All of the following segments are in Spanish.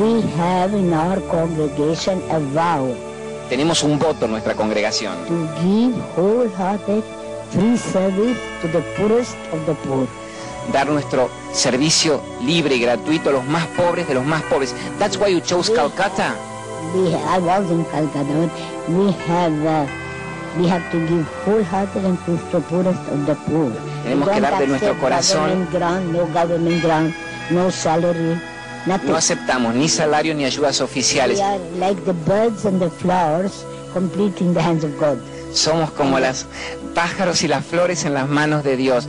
We have in our congregation a vow Tenemos un voto en nuestra congregación. to give wholehearted free service to the poorest of the poor. Dar nuestro servicio libre y gratuito a los más pobres de los más pobres. That's why you chose Calcutta. We, I was in Calcutta, we have, uh, we have to give wholehearted and free to the poorest of the poor. Tenemos We que dar de nuestro corazón. government grant, no government grant, no salary. No aceptamos ni salario ni ayudas oficiales. We are like the birds and the flowers, complete in the hands of God. Somos como las pájaros y las flores en las manos de Dios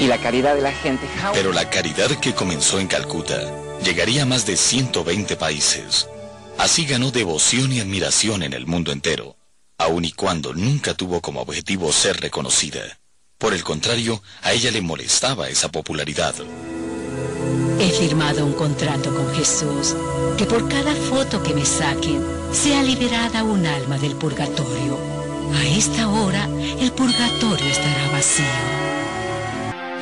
y la caridad de la gente. Pero la caridad que comenzó en Calcuta llegaría a más de 120 países. Así ganó devoción y admiración en el mundo entero, aun y cuando nunca tuvo como objetivo ser reconocida. Por el contrario, a ella le molestaba esa popularidad. He firmado un contrato con Jesús, que por cada foto que me saquen sea liberada un alma del purgatorio. A esta hora el purgatorio estará vacío.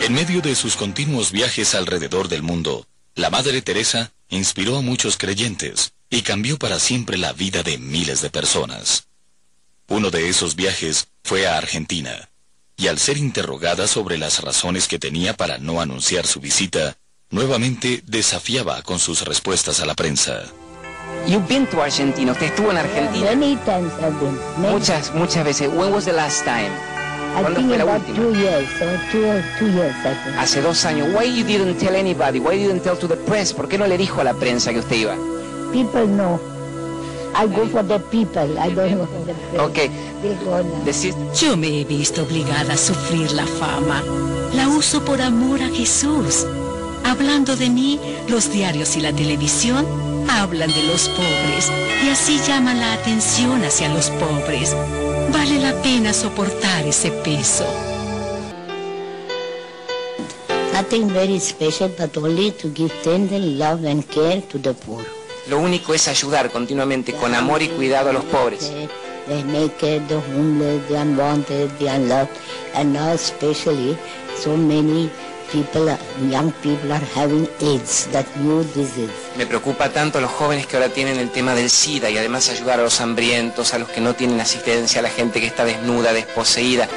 En medio de sus continuos viajes alrededor del mundo, la Madre Teresa inspiró a muchos creyentes y cambió para siempre la vida de miles de personas. Uno de esos viajes fue a Argentina, y al ser interrogada sobre las razones que tenía para no anunciar su visita, nuevamente desafiaba con sus respuestas a la prensa. You've been to Argentina. Usted estuvo en Argentina Many times I've been. Many. muchas, muchas veces. When was the last time? ¿Cuándo fue la última? two years, or two, two years, I think. Hace dos años. Why you didn't tell anybody? Why you didn't tell to the press? ¿Por qué no le dijo a la prensa que usted iba? People know. I go for the people. I don't go for the press. Ok. They go now. Decir, Yo me he visto obligada a sufrir la fama. La uso por amor a Jesús. Hablando de mí, los diarios y la televisión hablan de los pobres y así llaman la atención hacia los pobres. Vale la pena soportar ese peso. Nothing very special, but only to give tender love and care to the poor. lo único es ayudar continuamente con amor y cuidado a los pobres. The, naked, the homeless, the unwanted, the unloved, and now especially so many people, young people are having AIDS, that new disease. Me preocupa tanto a los jóvenes que ahora tienen el tema del SIDA y además ayudar a los hambrientos, a los que no tienen asistencia, a la gente que está desnuda, desposeída.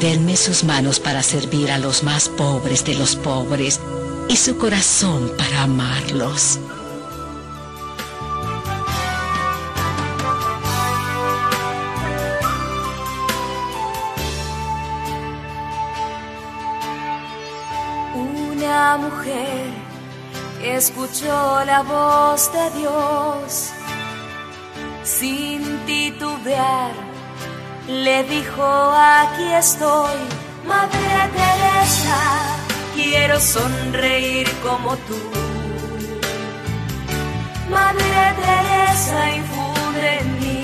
Denme sus manos para servir a los más pobres de los pobres y su corazón para amarlos. Mujer que escuchó la voz de Dios sin titubear, le dijo, aquí estoy, Madre Teresa, quiero sonreír como tú. Madre Teresa, infunde en mí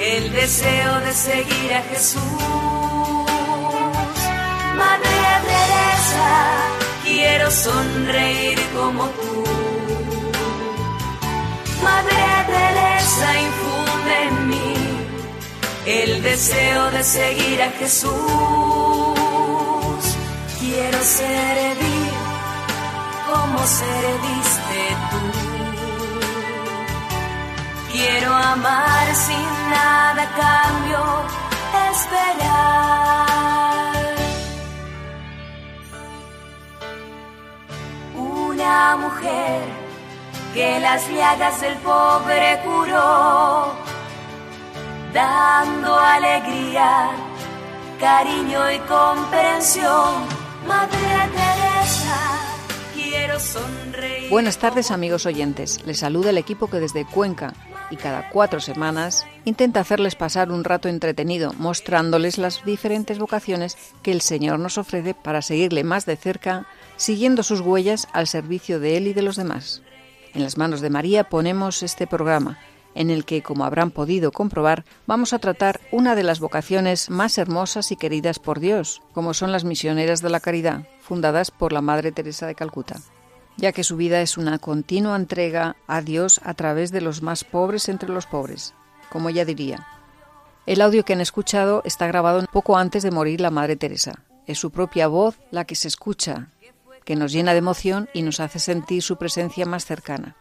el deseo de seguir a Jesús. Madre Teresa, quiero sonreír como tú. Madre Teresa, infunde en mí el deseo de seguir a Jesús. Quiero servir como serviste tú. Quiero amar sin nada cambio, esperar. Una mujer que las llagas del pobre curó, dando alegría, cariño y comprensión. Madre Teresa, quiero sonreír. Buenas tardes amigos oyentes, les saluda el equipo que desde Cuenca y cada cuatro semanas intenta hacerles pasar un rato entretenido mostrándoles las diferentes vocaciones que el Señor nos ofrece para seguirle más de cerca siguiendo sus huellas al servicio de Él y de los demás. En las manos de María ponemos este programa, en el que, como habrán podido comprobar, vamos a tratar una de las vocaciones más hermosas y queridas por Dios, como son las misioneras de la caridad, fundadas por la Madre Teresa de Calcuta, ya que su vida es una continua entrega a Dios a través de los más pobres entre los pobres, como ella diría. El audio que han escuchado está grabado poco antes de morir la Madre Teresa. Es su propia voz la que se escucha, que nos llena de emoción y nos hace sentir su presencia más cercana.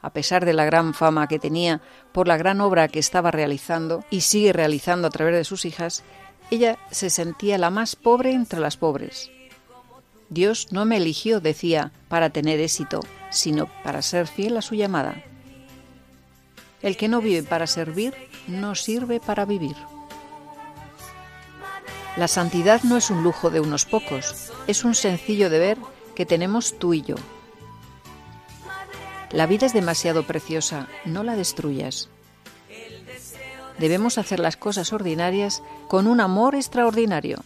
A pesar de la gran fama que tenía por la gran obra que estaba realizando y sigue realizando a través de sus hijas, ella se sentía la más pobre entre las pobres. Dios no me eligió, decía, para tener éxito, sino para ser fiel a su llamada. El que no vive para servir, no sirve para vivir. La santidad no es un lujo de unos pocos, es un sencillo deber que tenemos tú y yo. La vida es demasiado preciosa, no la destruyas. Debemos hacer las cosas ordinarias con un amor extraordinario.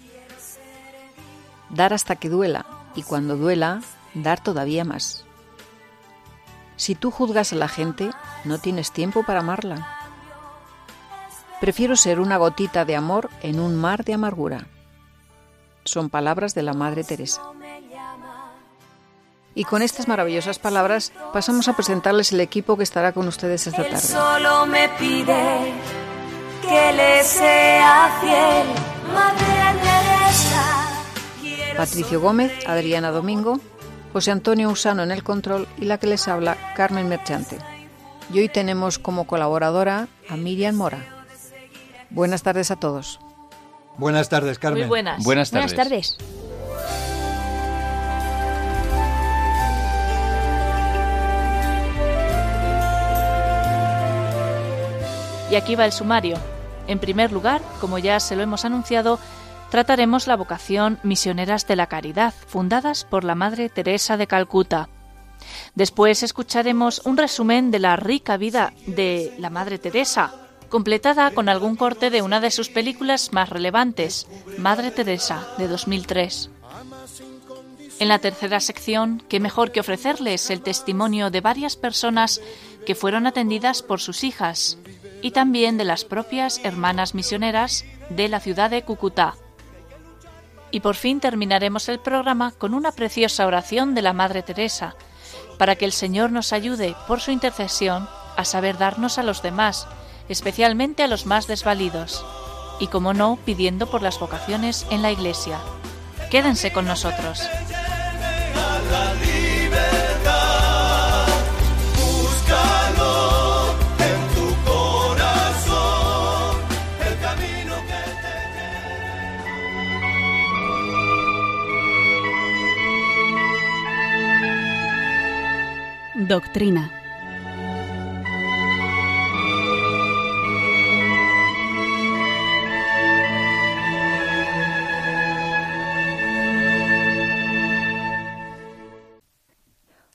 Dar hasta que duela y cuando duela, dar todavía más. Si tú juzgas a la gente, no tienes tiempo para amarla. Prefiero ser una gotita de amor en un mar de amargura. Son palabras de la Madre Teresa. Y con estas maravillosas palabras pasamos a presentarles el equipo que estará con ustedes esta tarde. solo me pide que le sea fiel, Madre Teresa. Patricio Gómez, Adriana Domingo, José Antonio Usano en el control y la que les habla, Carmen Merchante. Y hoy tenemos como colaboradora a Miriam Mora. Buenas tardes a todos. Buenas tardes, Carmen. Muy buenas. Buenas tardes. Buenas tardes. Y aquí va el sumario. En primer lugar, como ya se lo hemos anunciado, trataremos la vocación Misioneras de la Caridad, fundadas por la Madre Teresa de Calcuta. Después escucharemos un resumen de la rica vida de la Madre Teresa, completada con algún corte de una de sus películas más relevantes, Madre Teresa, de 2003. En la tercera sección, qué mejor que ofrecerles el testimonio de varias personas que fueron atendidas por sus hijas y también de las propias hermanas misioneras de la ciudad de Cúcuta. Y por fin terminaremos el programa con una preciosa oración de la Madre Teresa, para que el Señor nos ayude, por su intercesión, a saber darnos a los demás, especialmente a los más desvalidos, y como no, pidiendo por las vocaciones en la Iglesia. Quédense con nosotros. Búscalo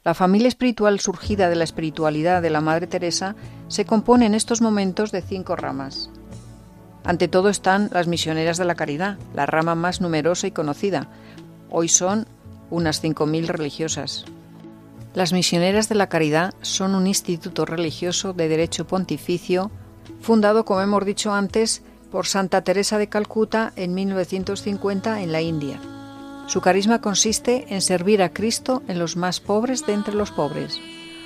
La familia espiritual surgida de la espiritualidad de la Madre Teresa se compone en estos momentos de cinco ramas. Ante todo están las misioneras de la caridad, la rama más numerosa y conocida. Hoy son unas 5.000 religiosas. Las misioneras de la caridad son un instituto religioso de derecho pontificio fundado, como hemos dicho antes, por Santa Teresa de Calcuta en 1950 en la India. Su carisma consiste en servir a Cristo en los más pobres de entre los pobres.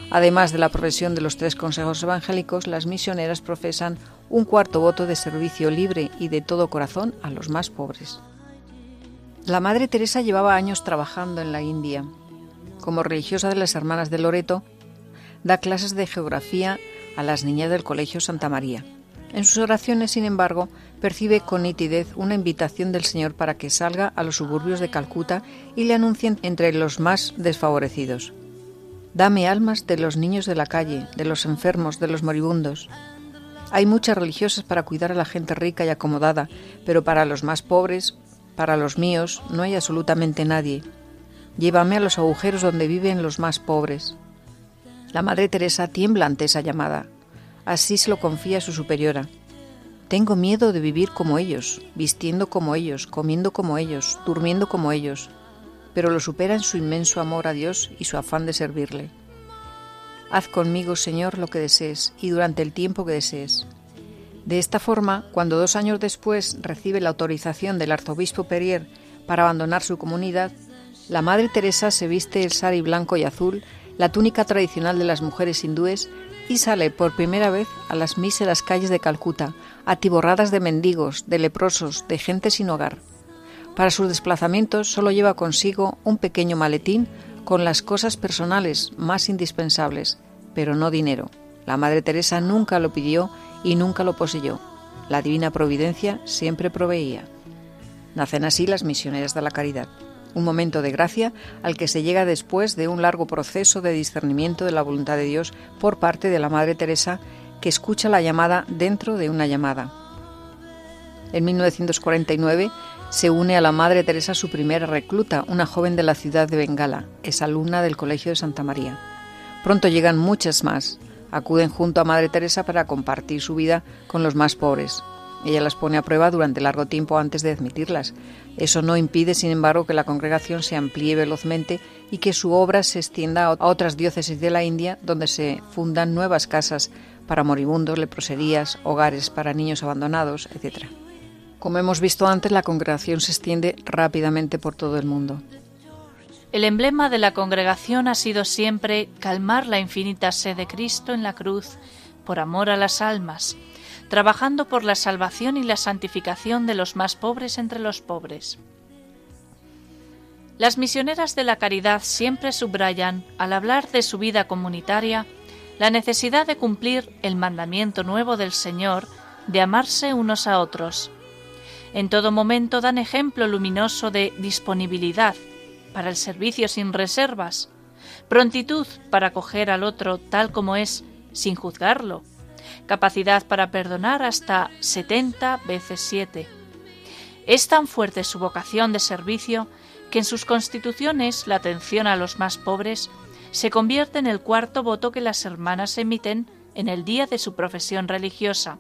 Además de la profesión de los tres consejos evangélicos, las misioneras profesan un cuarto voto de servicio libre y de todo corazón a los más pobres. La Madre Teresa llevaba años trabajando en la India. Como religiosa de las Hermanas de Loreto, da clases de geografía a las niñas del Colegio Santa María. En sus oraciones, sin embargo, percibe con nitidez una invitación del Señor para que salga a los suburbios de Calcuta y le anuncien entre los más desfavorecidos. Dame almas de los niños de la calle, de los enfermos, de los moribundos. Hay muchas religiosas para cuidar a la gente rica y acomodada, pero para los más pobres, para los míos, no hay absolutamente nadie. Llévame a los agujeros donde viven los más pobres. La Madre Teresa tiembla ante esa llamada. Así se lo confía a su superiora. Tengo miedo de vivir como ellos, vistiendo como ellos, comiendo como ellos, durmiendo como ellos. pero lo supera en su inmenso amor a Dios y su afán de servirle. Haz conmigo, Señor, lo que desees y durante el tiempo que desees. De esta forma, cuando dos años después recibe la autorización del arzobispo Perier para abandonar su comunidad, la Madre Teresa se viste el sari blanco y azul, la túnica tradicional de las mujeres hindúes, y sale por primera vez a las míseras calles de Calcuta, atiborradas de mendigos, de leprosos, de gente sin hogar. Para sus desplazamientos solo lleva consigo un pequeño maletín con las cosas personales más indispensables, pero no dinero. La Madre Teresa nunca lo pidió y nunca lo poseyó. La Divina Providencia siempre proveía. Nacen así las misioneras de la caridad, un momento de gracia al que se llega después de un largo proceso de discernimiento de la voluntad de Dios por parte de la Madre Teresa, que escucha la llamada dentro de una llamada. En 1949 se une a la Madre Teresa su primera recluta, una joven de la ciudad de Bengala, es alumna del Colegio de Santa María. Pronto llegan muchas más. Acuden junto a Madre Teresa para compartir su vida con los más pobres. Ella las pone a prueba durante largo tiempo antes de admitirlas. Eso no impide, sin embargo, que la congregación se amplíe velozmente y que su obra se extienda a otras diócesis de la India, donde se fundan nuevas casas para moribundos, leproserías, hogares para niños abandonados, etc. Como hemos visto antes, la congregación se extiende rápidamente por todo el mundo. El emblema de la congregación ha sido siempre calmar la infinita sed de Cristo en la cruz por amor a las almas, trabajando por la salvación y la santificación de los más pobres entre los pobres. Las misioneras de la caridad siempre subrayan, al hablar de su vida comunitaria, la necesidad de cumplir el mandamiento nuevo del Señor de amarse unos a otros. En todo momento dan ejemplo luminoso de disponibilidad para el servicio sin reservas, prontitud para acoger al otro tal como es, sin juzgarlo, capacidad para perdonar hasta 70 veces 7. Es tan fuerte su vocación de servicio que en sus constituciones la atención a los más pobres se convierte en el cuarto voto que las hermanas emiten en el día de su profesión religiosa.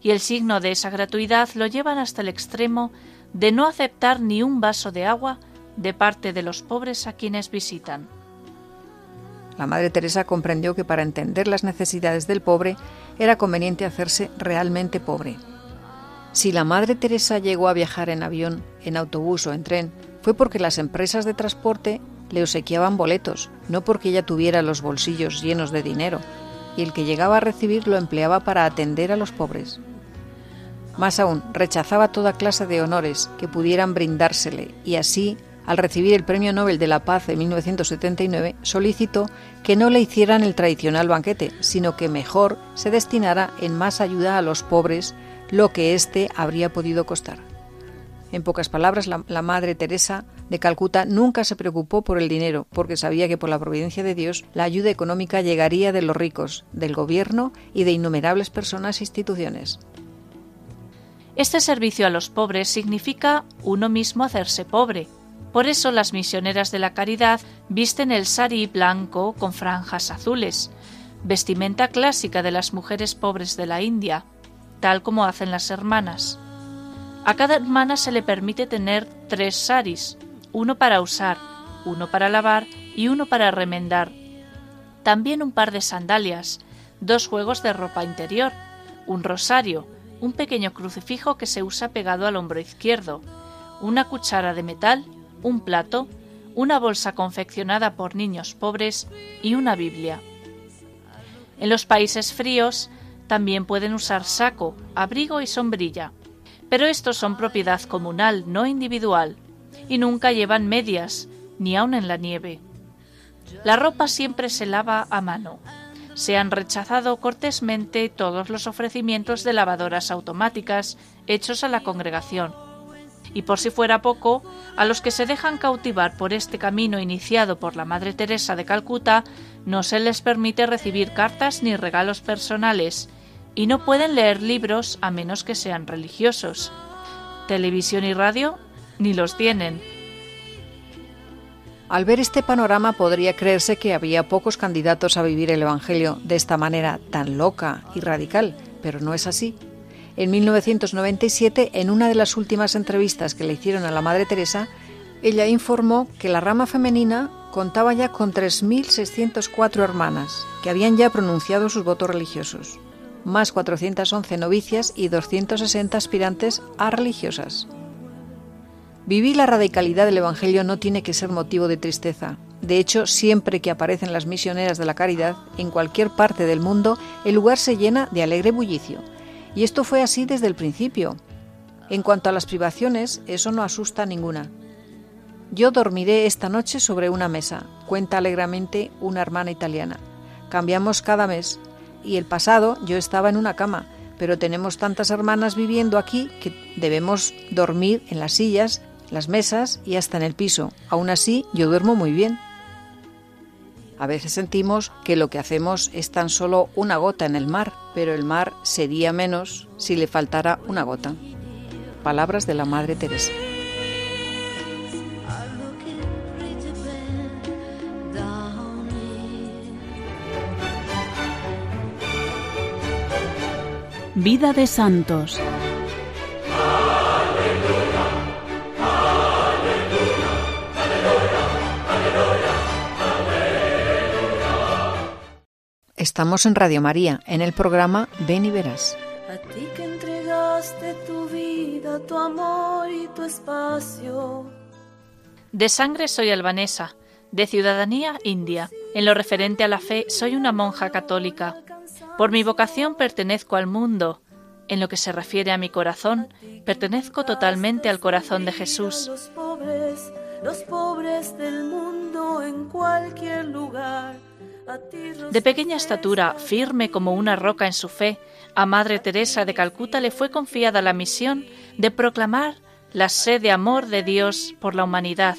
Y el signo de esa gratuidad lo llevan hasta el extremo de no aceptar ni un vaso de agua de parte de los pobres a quienes visitan. La Madre Teresa comprendió que para entender las necesidades del pobre era conveniente hacerse realmente pobre. Si la Madre Teresa llegó a viajar en avión, en autobús o en tren, fue porque las empresas de transporte le obsequiaban boletos, no porque ella tuviera los bolsillos llenos de dinero, y el que llegaba a recibir lo empleaba para atender a los pobres. Más aún, rechazaba toda clase de honores que pudieran brindársele, y así al recibir el Premio Nobel de la Paz en 1979, solicitó que no le hicieran el tradicional banquete, sino que mejor se destinara en más ayuda a los pobres, lo que éste habría podido costar. En pocas palabras, la, la, Madre Teresa de Calcuta nunca se preocupó por el dinero, porque sabía que por la providencia de Dios la ayuda económica llegaría de los ricos, del gobierno y de innumerables personas e instituciones. Este servicio a los pobres significa uno mismo hacerse pobre, por eso las misioneras de la caridad visten el sari blanco con franjas azules, vestimenta clásica de las mujeres pobres de la India, tal como hacen las hermanas. A cada hermana se le permite tener tres saris, uno para usar, uno para lavar y uno para remendar. También un par de sandalias, dos juegos de ropa interior, un rosario, un pequeño crucifijo que se usa pegado al hombro izquierdo, una cuchara de metal un plato, una bolsa confeccionada por niños pobres y una Biblia. En los países fríos también pueden usar saco, abrigo y sombrilla, pero estos son propiedad comunal, no individual, y nunca llevan medias, ni aun en la nieve. La ropa siempre se lava a mano. Se han rechazado cortésmente todos los ofrecimientos de lavadoras automáticas hechos a la congregación y por si fuera poco, a los que se dejan cautivar por este camino iniciado por la Madre Teresa de Calcuta, no se les permite recibir cartas ni regalos personales, y no pueden leer libros a menos que sean religiosos. Televisión y radio ni los tienen. Al ver este panorama podría creerse que había pocos candidatos a vivir el Evangelio de esta manera tan loca y radical, pero no es así. En 1997, en una de las últimas entrevistas que le hicieron a la Madre Teresa, Ella informó que la rama femenina contaba ya con 3.604 hermanas, que habían ya pronunciado sus votos religiosos, más 411 novicias y 260 aspirantes a religiosas. Vivir la radicalidad del Evangelio no tiene que ser motivo de tristeza. De hecho, siempre que aparecen las misioneras de la caridad, en cualquier parte del mundo, el lugar se llena de alegre bullicio. Y esto fue así desde el principio. En cuanto a las privaciones, eso no asusta a ninguna. Yo dormiré esta noche sobre una mesa, cuenta alegremente una hermana italiana. Cambiamos cada mes, y el pasado yo estaba en una cama, pero tenemos tantas hermanas viviendo aquí que debemos dormir en las sillas, las mesas y hasta en el piso. Aún así, yo duermo muy bien. A veces sentimos que lo que hacemos es tan solo una gota en el mar, pero el mar sería menos si le faltara una gota. Palabras de la Madre Teresa. Vida de Santos. Estamos en Radio María, en el programa Ven y Verás. A ti que entregaste tu vida, tu amor y tu espacio. De sangre soy albanesa, de ciudadanía india. En lo referente a la fe, soy una monja católica. Por mi vocación pertenezco al mundo. En lo que se refiere a mi corazón, pertenezco totalmente al corazón de Jesús. Los pobres, los pobres del mundo en cualquier lugar. De pequeña estatura, firme como una roca en su fe, a Madre Teresa de Calcuta le fue confiada la misión de proclamar la sed de amor de Dios por la humanidad,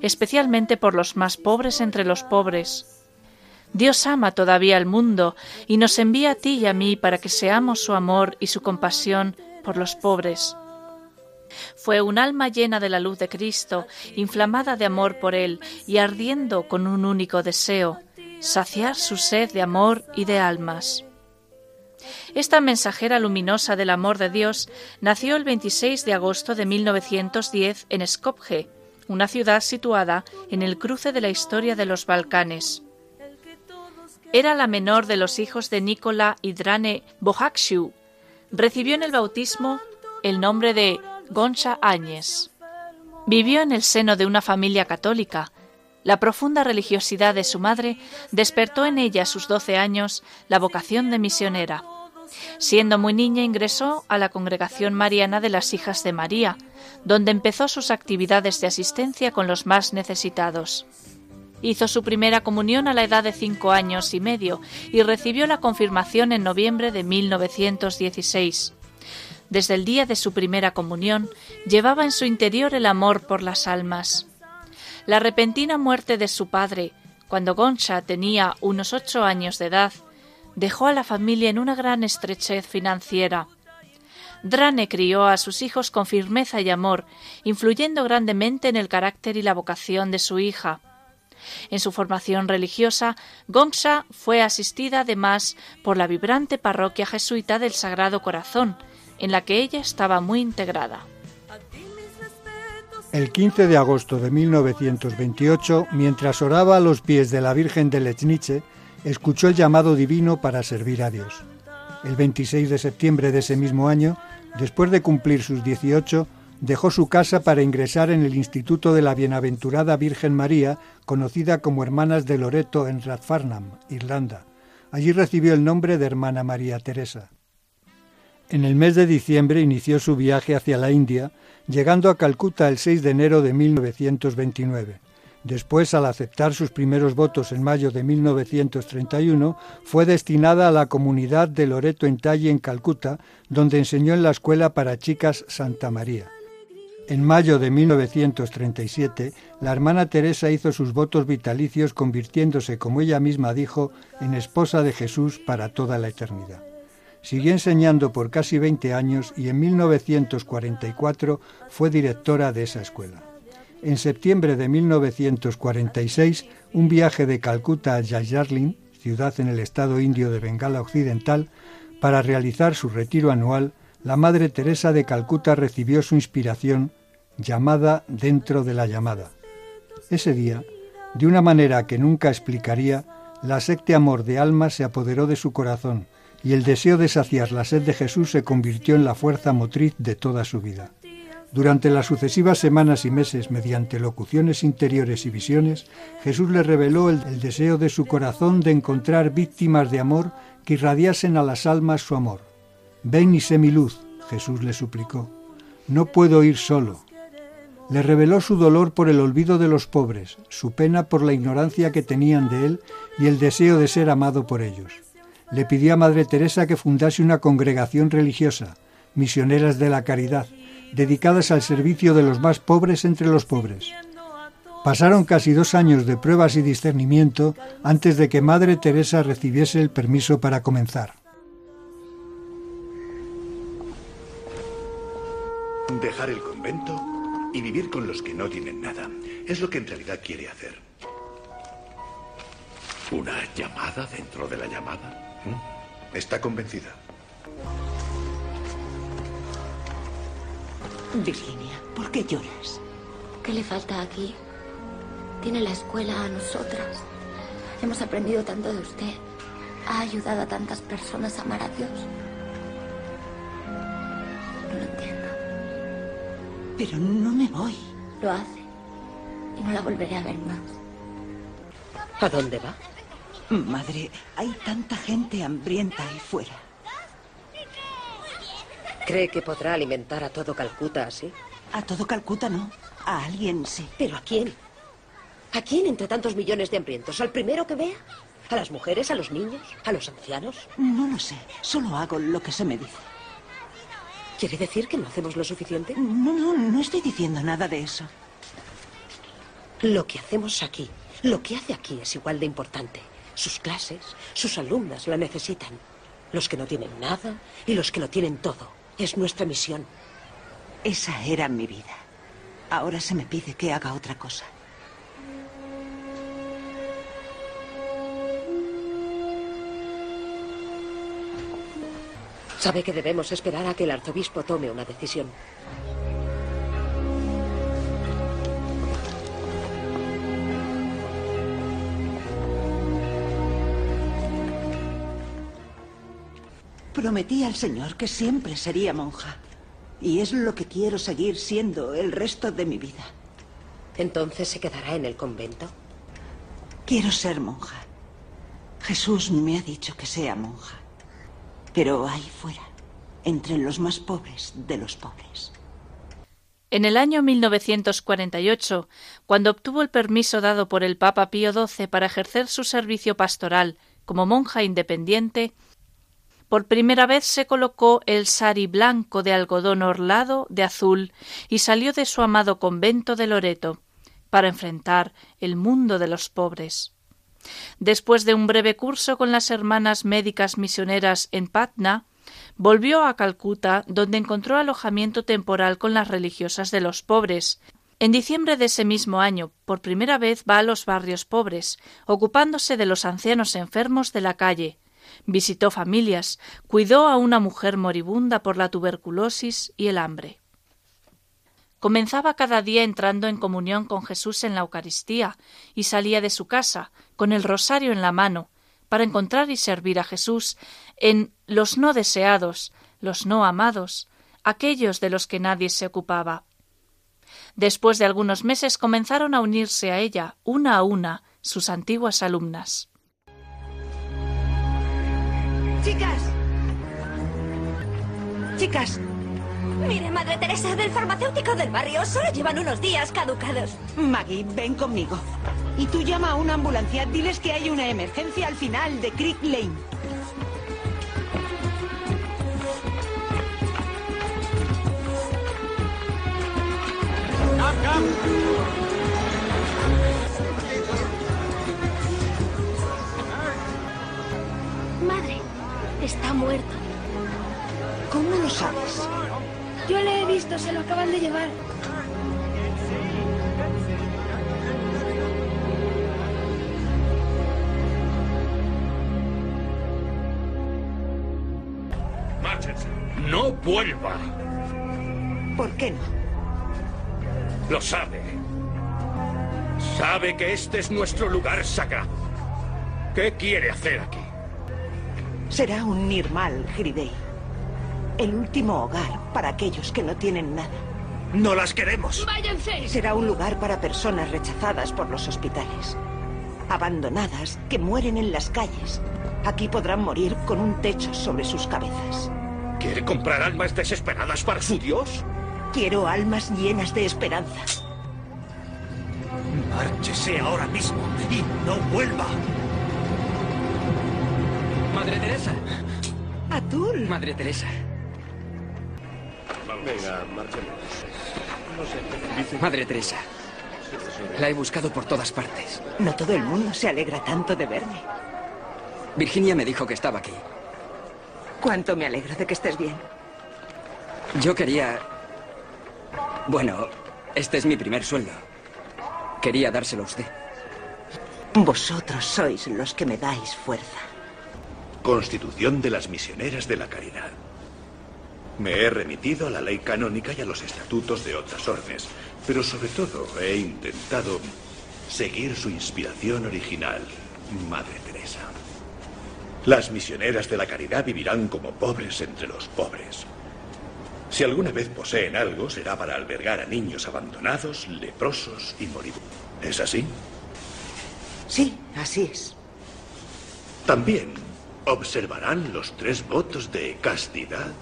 especialmente por los más pobres entre los pobres. Dios ama todavía al mundo y nos envía a ti y a mí para que seamos su amor y su compasión por los pobres. Fue un alma llena de la luz de Cristo, inflamada de amor por Él y ardiendo con un único deseo, saciar su sed de amor y de almas. Esta mensajera luminosa del amor de Dios nació el 26 de agosto de 1910 en Skopje, una ciudad situada en el cruce de la historia de los Balcanes. Era la menor de los hijos de Nikola y Drane Bohakshu. Recibió en el bautismo el nombre de Goncha Áñez. Vivió en el seno de una familia católica. La profunda religiosidad de su madre despertó en ella a sus doce años la vocación de misionera. Siendo muy niña ingresó a la Congregación Mariana de las Hijas de María, donde empezó sus actividades de asistencia con los más necesitados. Hizo su primera comunión a la edad de cinco años y medio y recibió la confirmación en noviembre de 1916. Desde el día de su primera comunión llevaba en su interior el amor por las almas. La repentina muerte de su padre, cuando Goncha tenía unos ocho años de edad, dejó a la familia en una gran estrechez financiera. Drane crió a sus hijos con firmeza y amor, influyendo grandemente en el carácter y la vocación de su hija. En su formación religiosa, Gongsha fue asistida además por la vibrante parroquia jesuita del Sagrado Corazón, en la que ella estaba muy integrada. El 15 de agosto de 1928, mientras oraba a los pies de la Virgen de Lechnice, escuchó el llamado divino para servir a Dios. El 26 de septiembre de ese mismo año, después de cumplir sus 18, dejó su casa para ingresar en el Instituto de la Bienaventurada Virgen María, conocida como Hermanas de Loreto en Rathfarnham, Irlanda. Allí recibió el nombre de Hermana María Teresa. En el mes de diciembre inició su viaje hacia la India, llegando a Calcuta el 6 de enero de 1929. Después, al aceptar sus primeros votos en mayo de 1931, fue destinada a la comunidad de Loreto en Talle, en Calcuta, donde enseñó en la escuela para chicas Santa María. En mayo de 1937, la hermana Teresa hizo sus votos vitalicios convirtiéndose, como ella misma dijo, en esposa de Jesús para toda la eternidad. Siguió enseñando por casi 20 años y en 1944 fue directora de esa escuela. En septiembre de 1946, un viaje de Calcuta a Jajjarlin, ciudad en el estado indio de Bengala Occidental, para realizar su retiro anual, la Madre Teresa de Calcuta recibió su inspiración llamada dentro de la llamada. Ese día, de una manera que nunca explicaría, la secte amor de alma se apoderó de su corazón y el deseo de saciar la sed de Jesús se convirtió en la fuerza motriz de toda su vida. Durante las sucesivas semanas y meses, mediante locuciones interiores y visiones, Jesús le reveló el, deseo de su corazón de encontrar víctimas de amor que irradiasen a las almas su amor. Ven y sé mi luz, Jesús le suplicó. No puedo ir solo. Le reveló su dolor por el olvido de los pobres, su pena por la ignorancia que tenían de él y el deseo de ser amado por ellos. Le pidió a Madre Teresa que fundase una congregación religiosa, misioneras de la caridad, dedicadas al servicio de los más pobres entre los pobres. Pasaron casi dos años de pruebas y discernimiento antes de que Madre Teresa recibiese el permiso para comenzar. Dejar el convento y vivir con los que no tienen nada es lo que en realidad quiere hacer. ¿Una llamada dentro de la llamada? Está convencida. Virginia, ¿por qué lloras? ¿Qué le falta aquí? Tiene la escuela a nosotras. Hemos aprendido tanto de usted. Ha ayudado a tantas personas a amar a Dios. No lo entiendo. Pero no me voy. Lo hace. Y no la volveré a ver más. ¿A dónde va? Madre, hay tanta gente hambrienta ahí fuera. ¿Cree que podrá alimentar a todo Calcuta así? A todo Calcuta no. A alguien sí. ¿Pero a quién? ¿A quién entre tantos millones de hambrientos? ¿Al primero que vea? ¿A las mujeres? ¿A los niños? ¿A los ancianos? No lo sé. Solo hago lo que se me dice. ¿Quiere decir que no hacemos lo suficiente? No, no, no estoy diciendo nada de eso. Lo que hacemos aquí, lo que hace aquí es igual de importante. Sus clases, sus alumnas la necesitan. Los que no tienen nada y los que lo tienen todo. Es nuestra misión. Esa era mi vida. Ahora se me pide que haga otra cosa. Sabe que debemos esperar a que el arzobispo tome una decisión. Prometí al Señor que siempre sería monja. Y es lo que quiero seguir siendo el resto de mi vida. ¿Entonces se quedará en el convento? Quiero ser monja. Jesús me ha dicho que sea monja. Pero ahí fuera, entre los más pobres de los pobres. En el año 1948, cuando obtuvo el permiso dado por el Papa Pío XII para ejercer su servicio pastoral como monja independiente, por primera vez se colocó el sari blanco de algodón orlado de azul y salió de su amado convento de Loreto para enfrentar el mundo de los pobres. Después de un breve curso con las hermanas médicas misioneras en Patna, volvió a Calcuta, donde encontró alojamiento temporal con las religiosas de los pobres. En diciembre de ese mismo año, por primera vez va a los barrios pobres, ocupándose de los ancianos enfermos de la calle, visitó familias, cuidó a una mujer moribunda por la tuberculosis y el hambre. Comenzaba cada día entrando en comunión con Jesús en la Eucaristía y salía de su casa, con el rosario en la mano, para encontrar y servir a Jesús en los no deseados, los no amados, aquellos de los que nadie se ocupaba. Después de algunos meses comenzaron a unirse a ella, una a una, sus antiguas alumnas. Chicas. Chicas. Mire, Madre Teresa, del farmacéutico del barrio solo llevan unos días caducados. Maggie, ven conmigo. Y tú llama a una ambulancia, diles que hay una emergencia al final de Creek Lane. Está muerto. ¿Cómo lo sabes? Yo le he visto, se lo acaban de llevar. Márchense. No vuelva. ¿Por qué no? Lo sabe. Sabe que este es nuestro lugar sagrado. ¿Qué quiere hacer aquí? Será un Nirmal, Giridei. El último hogar para aquellos que no tienen nada. ¡No las queremos! ¡Váyanse! Será un lugar para personas rechazadas por los hospitales. Abandonadas que mueren en las calles. Aquí podrán morir con un techo sobre sus cabezas. ¿Quiere comprar almas desesperadas para su Dios? Quiero almas llenas de esperanza. Márchese ahora mismo y no vuelva. Madre Teresa. Atul. Madre Teresa. Venga, marchemos. Madre Teresa. La he buscado por todas partes. No todo el mundo se alegra tanto de verme. Virginia me dijo que estaba aquí. Cuánto me alegro de que estés bien. Yo quería... Bueno, este es mi primer sueldo. Quería dárselo a usted. Vosotros sois los que me dais fuerza. Constitución de las Misioneras de la Caridad. Me he remitido a la ley canónica y a los estatutos de otras órdenes, pero sobre todo he intentado seguir su inspiración original, Madre Teresa. Las misioneras de la caridad vivirán como pobres entre los pobres. Si alguna vez poseen algo, será para albergar a niños abandonados, leprosos y moribundos. ¿Es así? Sí, así es. También observarán los tres votos de castidad,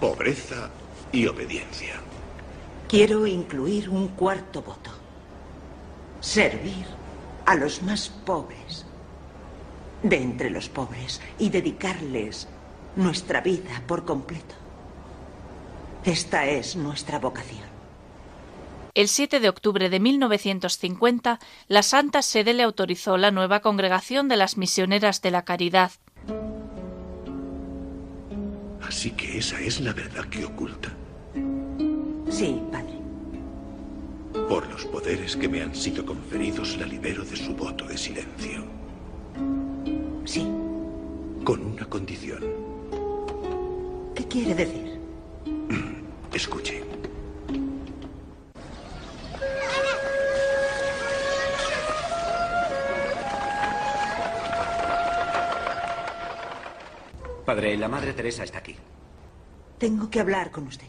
pobreza y obediencia. Quiero incluir un cuarto voto. Servir a los más pobres de entre los pobres y dedicarles nuestra vida por completo. Esta es nuestra vocación. El 7 de octubre de 1950, la Santa Sede le autorizó la nueva congregación de las Misioneras de la Caridad. Así que esa es la verdad que oculta. Sí, padre. Por los poderes que me han sido conferidos, la libero de su voto de silencio. Sí. Con una condición. ¿Qué quiere decir? Escuche. Padre, la Madre Teresa está aquí. Tengo que hablar con usted.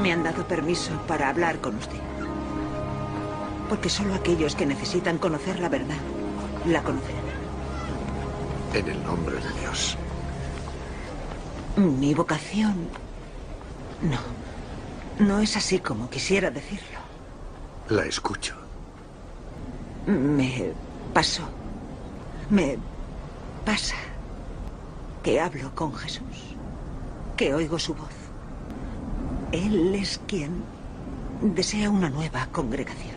Me han dado permiso para hablar con usted. Porque solo aquellos que necesitan conocer la verdad la conocerán. En el nombre de Dios. Mi vocación... No. No es así como quisiera decirlo. La escucho. Me pasó. Me pasa que hablo con Jesús. Que oigo su voz. Él es quien desea una nueva congregación.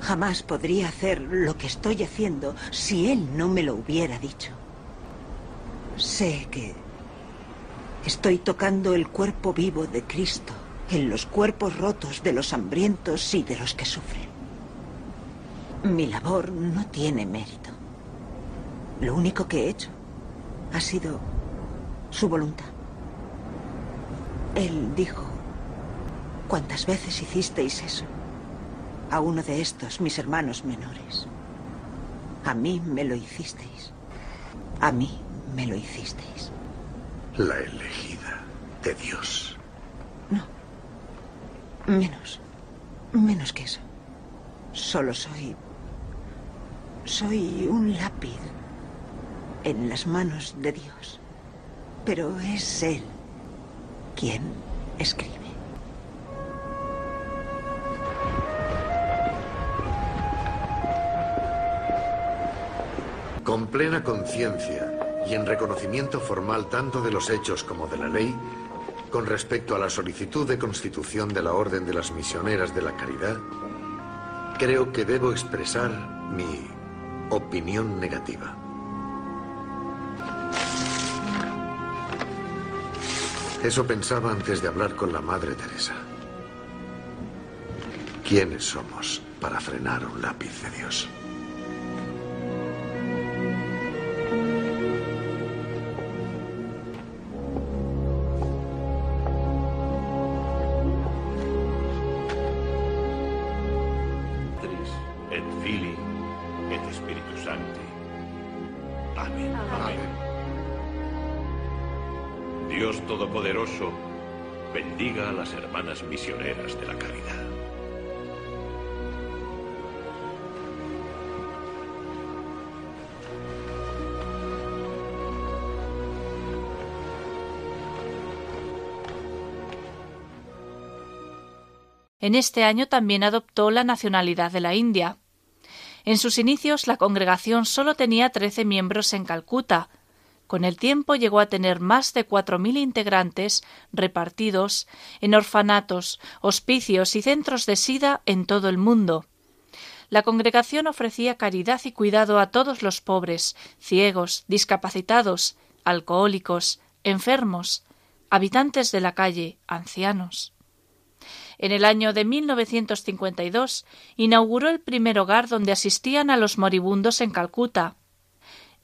Jamás podría hacer lo que estoy haciendo si Él no me lo hubiera dicho. Sé que estoy tocando el cuerpo vivo de Cristo en los cuerpos rotos de los hambrientos y de los que sufren. Mi labor no tiene mérito. Lo único que he hecho ha sido su voluntad. Él dijo, ¿cuántas veces hicisteis eso? A uno de estos, mis hermanos menores. A mí me lo hicisteis. A mí me lo hicisteis. La elegida de Dios. Menos. Menos que eso. Solo soy... Soy un lápiz en las manos de Dios. Pero es Él quien escribe. Con plena conciencia y en reconocimiento formal tanto de los hechos como de la ley, con respecto a la solicitud de constitución de la Orden de las Misioneras de la Caridad, creo que debo expresar mi opinión negativa. Eso pensaba antes de hablar con la Madre Teresa. ¿quiénes somos para frenar un lápiz de Dios? Bendiga a las hermanas misioneras de la caridad. En este año también adoptó la nacionalidad de la India. En sus inicios la congregación solo tenía trece miembros en Calcuta. Con el tiempo llegó a tener más de cuatro mil integrantes repartidos en orfanatos, hospicios y centros de sida en todo el mundo. La congregación ofrecía caridad y cuidado a todos los pobres, ciegos, discapacitados, alcohólicos, enfermos, habitantes de la calle, ancianos. En el año de 1952 inauguró el primer hogar donde asistían a los moribundos en Calcuta.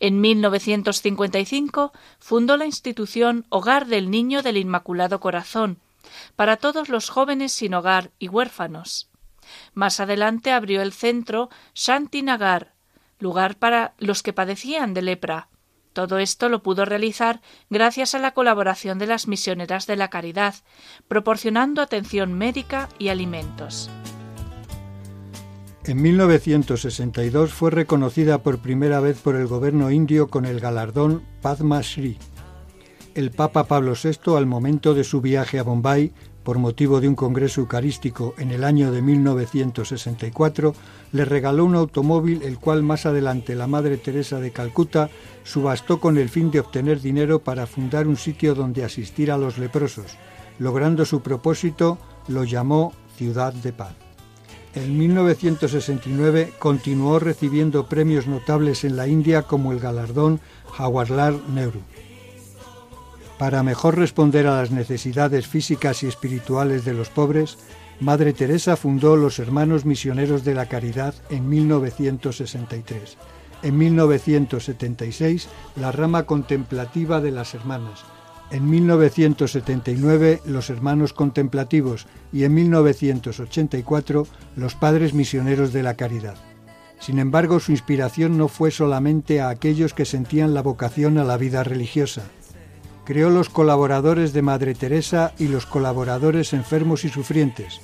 En 1955 fundó la institución Hogar del Niño del Inmaculado Corazón para todos los jóvenes sin hogar y huérfanos. Más adelante abrió el centro Shanti Nagar, lugar para los que padecían de lepra. Todo esto lo pudo realizar gracias a la colaboración de las misioneras de la caridad, proporcionando atención médica y alimentos. En 1962 fue reconocida por primera vez por el gobierno indio con el galardón Padma Shri. El Papa Pablo VI, al momento de su viaje a Bombay, por motivo de un congreso eucarístico en el año de 1964, le regaló un automóvil el cual más adelante la Madre Teresa de Calcuta subastó con el fin de obtener dinero para fundar un sitio donde asistir a los leprosos. Logrando su propósito, lo llamó Ciudad de Paz. En 1969 continuó recibiendo premios notables en la India como el galardón Jawaharlal Nehru. Para mejor responder a las necesidades físicas y espirituales de los pobres, Madre Teresa fundó los Hermanos Misioneros de la Caridad en 1963. En 1976, la rama contemplativa de las hermanas. En 1979, los Hermanos Contemplativos y en 1984, los Padres Misioneros de la Caridad. Sin embargo, su inspiración no fue solamente a aquellos que sentían la vocación a la vida religiosa. Creó los colaboradores de Madre Teresa y los colaboradores enfermos y sufrientes,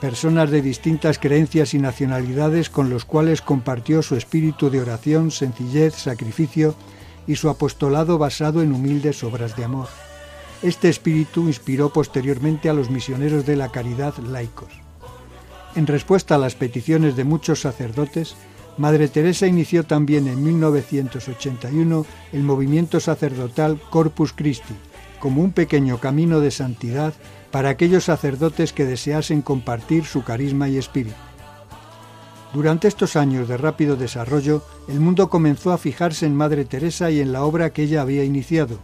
personas de distintas creencias y nacionalidades con los cuales compartió su espíritu de oración, sencillez, sacrificio y su apostolado basado en humildes obras de amor. Este espíritu inspiró posteriormente a los misioneros de la caridad laicos. En respuesta a las peticiones de muchos sacerdotes, Madre Teresa inició también en 1981 el movimiento sacerdotal Corpus Christi, como un pequeño camino de santidad para aquellos sacerdotes que deseasen compartir su carisma y espíritu. Durante estos años de rápido desarrollo, el mundo comenzó a fijarse en Madre Teresa y en la obra que ella había iniciado.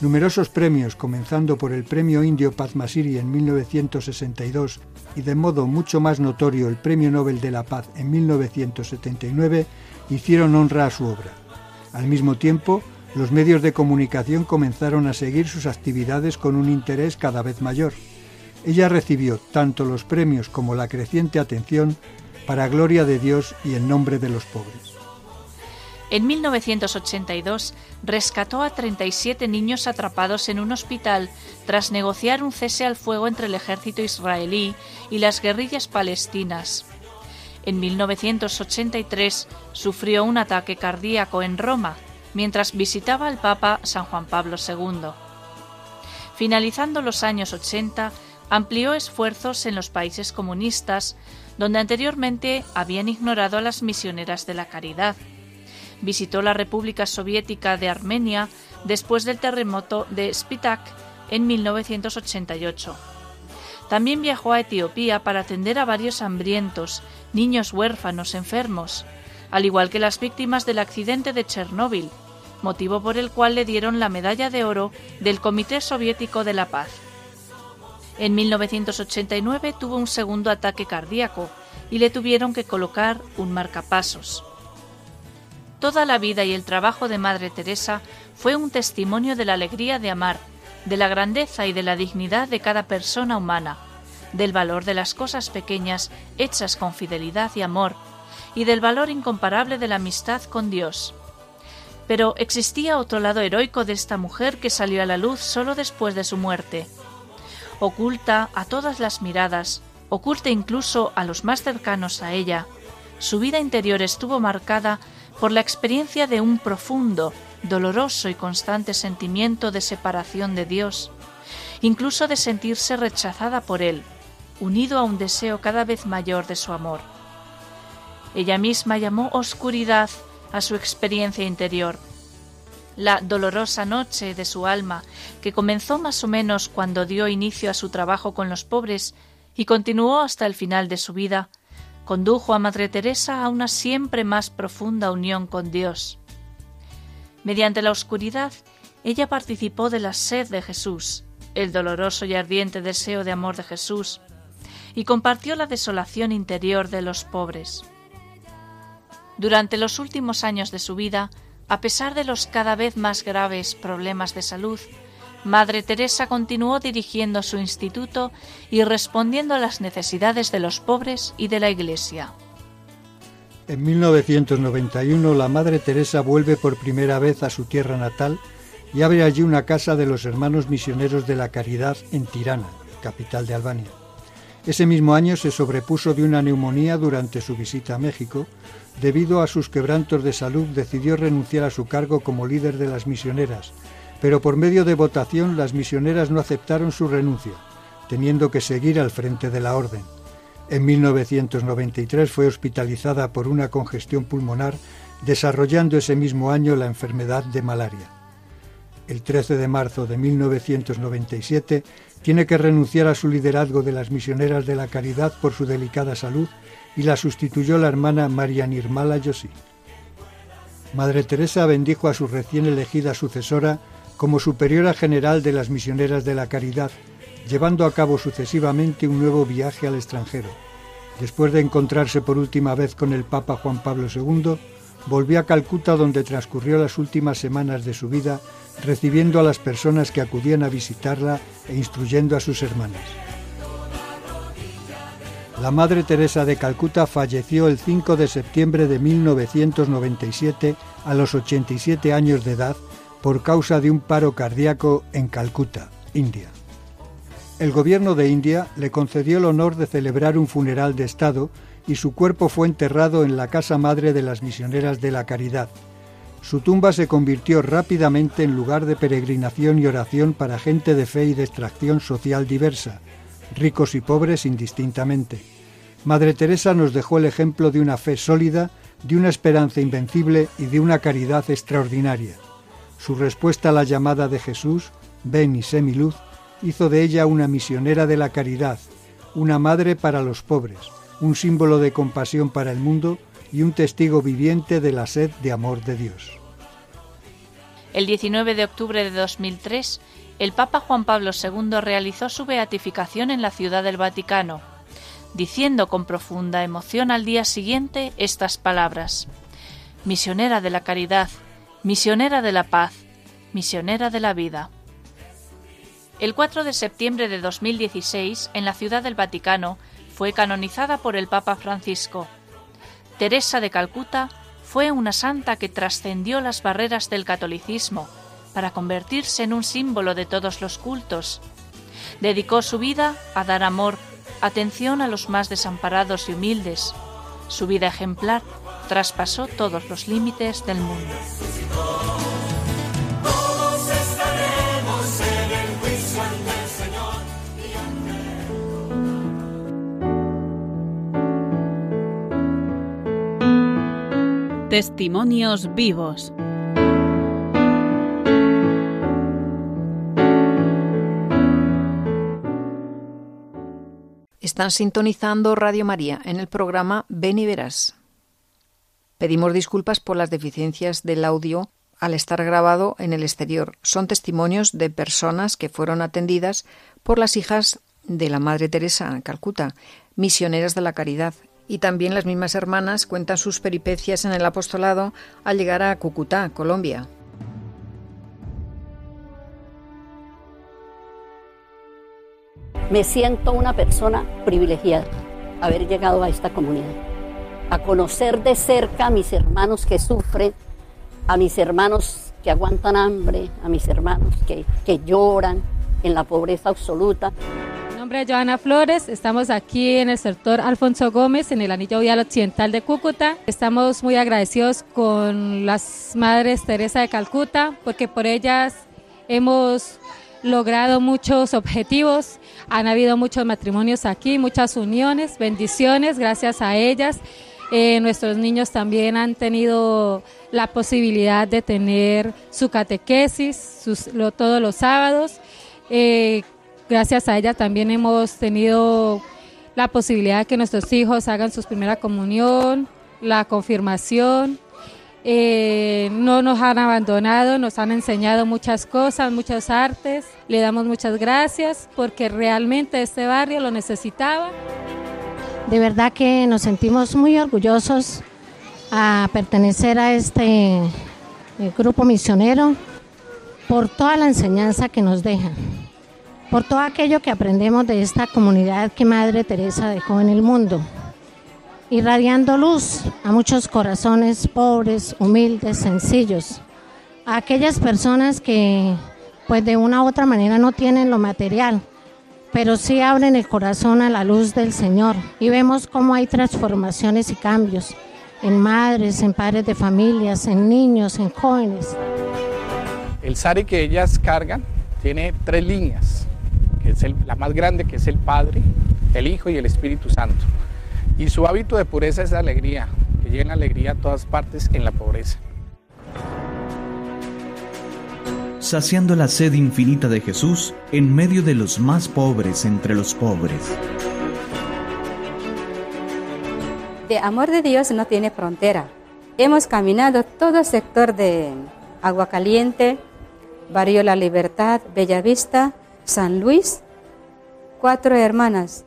Numerosos premios, comenzando por el Premio Indio Padmasiri en 1962 y de modo mucho más notorio el Premio Nobel de la Paz en 1979, hicieron honra a su obra. Al mismo tiempo, los medios de comunicación comenzaron a seguir sus actividades con un interés cada vez mayor. Ella recibió tanto los premios como la creciente atención para gloria de Dios y en nombre de los pobres. En 1982 rescató a 37 niños atrapados en un hospital tras negociar un cese al fuego entre el ejército israelí y las guerrillas palestinas. En 1983 sufrió un ataque cardíaco en Roma mientras visitaba al Papa San Juan Pablo II. Finalizando los años 80, amplió esfuerzos en los países comunistas, donde anteriormente habían ignorado a las misioneras de la caridad visitó la República Soviética de Armenia después del terremoto de Spitak en 1988. También viajó a Etiopía para atender a varios hambrientos, niños huérfanos, enfermos, al igual que las víctimas del accidente de Chernóbil, motivo por el cual le dieron la medalla de oro del Comité Soviético de la Paz. En 1989 tuvo un segundo ataque cardíaco y le tuvieron que colocar un marcapasos. Toda la vida y el trabajo de Madre Teresa fue un testimonio de la alegría de amar, de la grandeza y de la dignidad de cada persona humana, del valor de las cosas pequeñas hechas con fidelidad y amor, y del valor incomparable de la amistad con Dios. Pero existía otro lado heroico de esta mujer que salió a la luz solo después de su muerte. Oculta a todas las miradas, oculta incluso a los más cercanos a ella, su vida interior estuvo marcada por la experiencia de un profundo, doloroso y constante sentimiento de separación de Dios, incluso de sentirse rechazada por Él, unido a un deseo cada vez mayor de su amor. Ella misma llamó oscuridad a su experiencia interior. La dolorosa noche de su alma, que comenzó más o menos cuando dio inicio a su trabajo con los pobres y continuó hasta el final de su vida, condujo a Madre Teresa a una siempre más profunda unión con Dios. Mediante la oscuridad, ella participó de la sed de Jesús, el doloroso y ardiente deseo de amor de Jesús, y compartió la desolación interior de los pobres. Durante los últimos años de su vida, a pesar de los cada vez más graves problemas de salud, Madre Teresa continuó dirigiendo su instituto y respondiendo a las necesidades de los pobres y de la Iglesia. En 1991 la Madre Teresa vuelve por primera vez a su tierra natal y abre allí una casa de los hermanos misioneros de la Caridad en Tirana, capital de Albania. Ese mismo año se sobrepuso de una neumonía durante su visita a México. Debido a sus quebrantos de salud decidió renunciar a su cargo como líder de las misioneras, pero por medio de votación las misioneras no aceptaron su renuncia, teniendo que seguir al frente de la orden. En 1993 fue hospitalizada por una congestión pulmonar, desarrollando ese mismo año la enfermedad de malaria. El 13 de marzo de 1997 tiene que renunciar a su liderazgo de las misioneras de la caridad por su delicada salud y la sustituyó la hermana María Nirmala Yossi. Madre Teresa bendijo a su recién elegida sucesora como superiora general de las misioneras de la caridad llevando a cabo sucesivamente un nuevo viaje al extranjero. Después de encontrarse por última vez con el Papa Juan Pablo II, volvió a Calcuta donde transcurrió las últimas semanas de su vida recibiendo a las personas que acudían a visitarla e instruyendo a sus hermanas. La Madre Teresa de Calcuta falleció el 5 de septiembre de 1997 a los 87 años de edad por causa de un paro cardíaco en Calcuta, India. El gobierno de India le concedió el honor de celebrar un funeral de Estado y su cuerpo fue enterrado en la casa madre de las misioneras de la caridad. Su tumba se convirtió rápidamente en lugar de peregrinación y oración para gente de fe y de extracción social diversa, ricos y pobres indistintamente. Madre Teresa nos dejó el ejemplo de una fe sólida, de una esperanza invencible y de una caridad extraordinaria. Su respuesta a la llamada de Jesús, ven y sé mi luz, hizo de ella una misionera de la caridad, una madre para los pobres, un símbolo de compasión para el mundo y un testigo viviente de la sed de amor de Dios. El 19 de octubre de 2003, el Papa Juan Pablo II realizó su beatificación en la Ciudad del Vaticano, diciendo con profunda emoción al día siguiente estas palabras. Misionera de la caridad, misionera de la paz, misionera de la vida. El 4 de septiembre de 2016, en la Ciudad del Vaticano, fue canonizada por el Papa Francisco. Teresa de Calcuta fue una santa que trascendió las barreras del catolicismo para convertirse en un símbolo de todos los cultos. Dedicó su vida a dar amor, atención a los más desamparados y humildes. Su vida ejemplar traspasó todos los límites del mundo. Testimonios vivos. Están sintonizando Radio María en el programa Ven y Verás. Pedimos disculpas por las deficiencias del audio al estar grabado en el exterior. Son testimonios de personas que fueron atendidas por las hijas de la Madre Teresa en Calcuta, misioneras de la caridad, Y también las mismas hermanas cuentan sus peripecias en el apostolado al llegar a Cúcuta, Colombia. Me siento una persona privilegiada haber llegado a esta comunidad, a conocer de cerca a mis hermanos que sufren, a mis hermanos que aguantan hambre, a mis hermanos que, lloran en la pobreza absoluta. Mi nombre es Joana Flores, estamos aquí en el sector Alfonso Gómez, en el anillo vial occidental de Cúcuta. Estamos muy agradecidos con las Madres Teresa de Calcuta, porque por ellas hemos logrado muchos objetivos, han habido muchos matrimonios aquí, muchas uniones, bendiciones gracias a ellas. Eh, nuestros niños también han tenido la posibilidad de tener su catequesis todos los sábados. Eh, gracias a ella también hemos tenido la posibilidad de que nuestros hijos hagan su primera comunión, la confirmación. Eh, no nos han abandonado, nos han enseñado muchas cosas, muchas artes. Le damos muchas gracias porque realmente este barrio lo necesitaba. De verdad que nos sentimos muy orgullosos a pertenecer a este eh, grupo misionero por toda la enseñanza que nos dejan, por todo aquello que aprendemos de esta comunidad que Madre Teresa dejó en el mundo irradiando luz a muchos corazones pobres, humildes, sencillos, a aquellas personas que pues de una u otra manera no tienen lo material, pero sí abren el corazón a la luz del Señor y vemos cómo hay transformaciones y cambios en madres, en padres de familias, en niños, en jóvenes. El sari que ellas cargan tiene tres líneas, que es la más grande que es el Padre, el Hijo y el Espíritu Santo. Y su hábito de pureza es la alegría, que llena alegría a todas partes en la pobreza. Saciando la sed infinita de Jesús en medio de los más pobres entre los pobres. De amor de Dios no tiene frontera. Hemos caminado todo el sector de Agua Caliente, Barrio La Libertad, Bellavista, San Luis, cuatro hermanas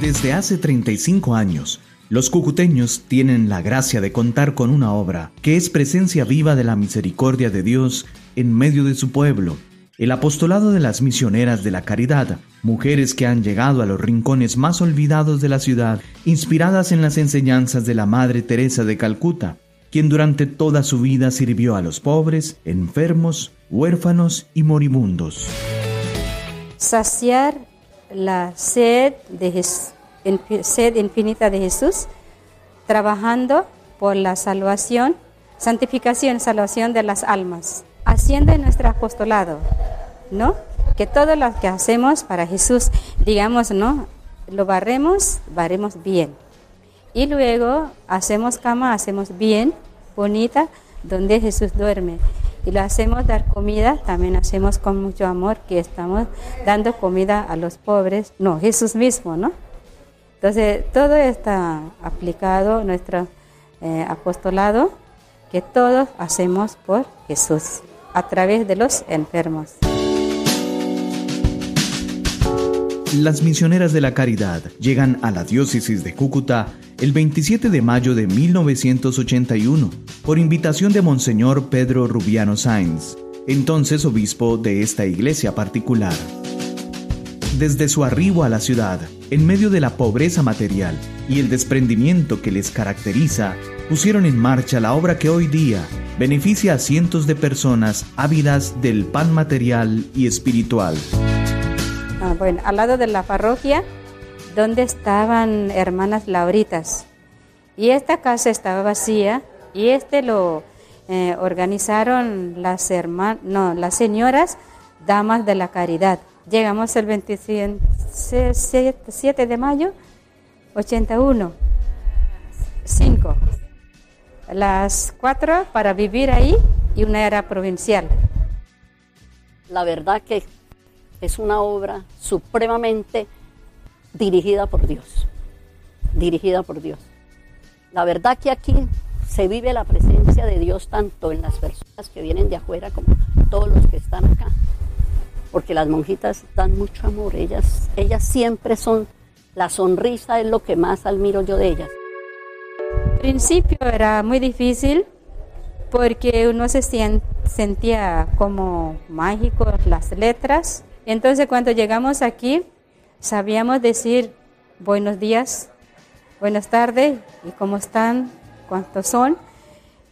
Desde hace 35 años, los cucuteños tienen la gracia de contar con una obra que es presencia viva de la misericordia de Dios en medio de su pueblo, el apostolado de las misioneras de la caridad, mujeres que han llegado a los rincones más olvidados de la ciudad, inspiradas en las enseñanzas de la Madre Teresa de Calcuta, quien durante toda su vida sirvió a los pobres, enfermos, huérfanos y moribundos. Saciar la sed, de sed infinita de Jesús, trabajando por la salvación, santificación, salvación de las almas, haciendo nuestro apostolado, ¿no? Que todo lo que hacemos para Jesús, digamos, ¿no? Lo barremos, barremos bien. Y luego hacemos cama, hacemos bien, bonita, donde Jesús duerme y lo hacemos dar comida, también hacemos con mucho amor que estamos dando comida a los pobres, no, Jesús mismo, ¿no? Entonces, todo está aplicado, nuestro eh, apostolado, que todos hacemos por Jesús, a través de los enfermos. Las misioneras de la caridad llegan a la diócesis de Cúcuta el 27 de mayo de 1981 por invitación de Monseñor Pedro Rubiano Sáenz, entonces obispo de esta iglesia particular. Desde su arribo a la ciudad, en medio de la pobreza material y el desprendimiento que les caracteriza, pusieron en marcha la obra que hoy día beneficia a cientos de personas ávidas del pan material y espiritual. Ah, bueno, al lado de la parroquia, donde estaban hermanas Lauritas. Y esta casa estaba vacía y este lo eh, organizaron las, no, las señoras damas de la caridad. Llegamos el 27 de mayo, 81, 5. Las cuatro para vivir ahí y una era provincial. La verdad que es una obra supremamente dirigida por Dios, dirigida por Dios. La verdad que aquí se vive la presencia de Dios tanto en las personas que vienen de afuera como todos los que están acá, porque las monjitas dan mucho amor, ellas, ellas siempre son La sonrisa es lo que más admiro yo de ellas. Al principio era muy difícil porque uno se sentía como mágico las letras. Entonces cuando llegamos aquí sabíamos decir buenos días, buenas tardes y cómo están, cuántos son.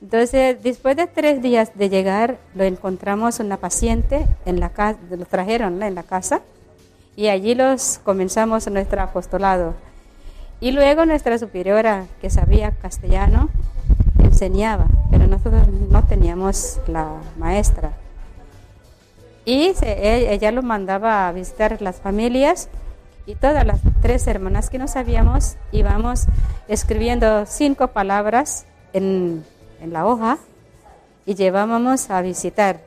Entonces, después de tres días de llegar, lo encontramos una paciente en la casa, lo trajeron en la casa y allí los comenzamos nuestro apostolado. Y luego nuestra superiora, que sabía castellano, enseñaba, pero nosotros no teníamos la maestra. Y e, ella lo mandaba a visitar las familias y todas las tres hermanas que no sabíamos íbamos escribiendo cinco palabras en, en la hoja y llevábamos a visitar.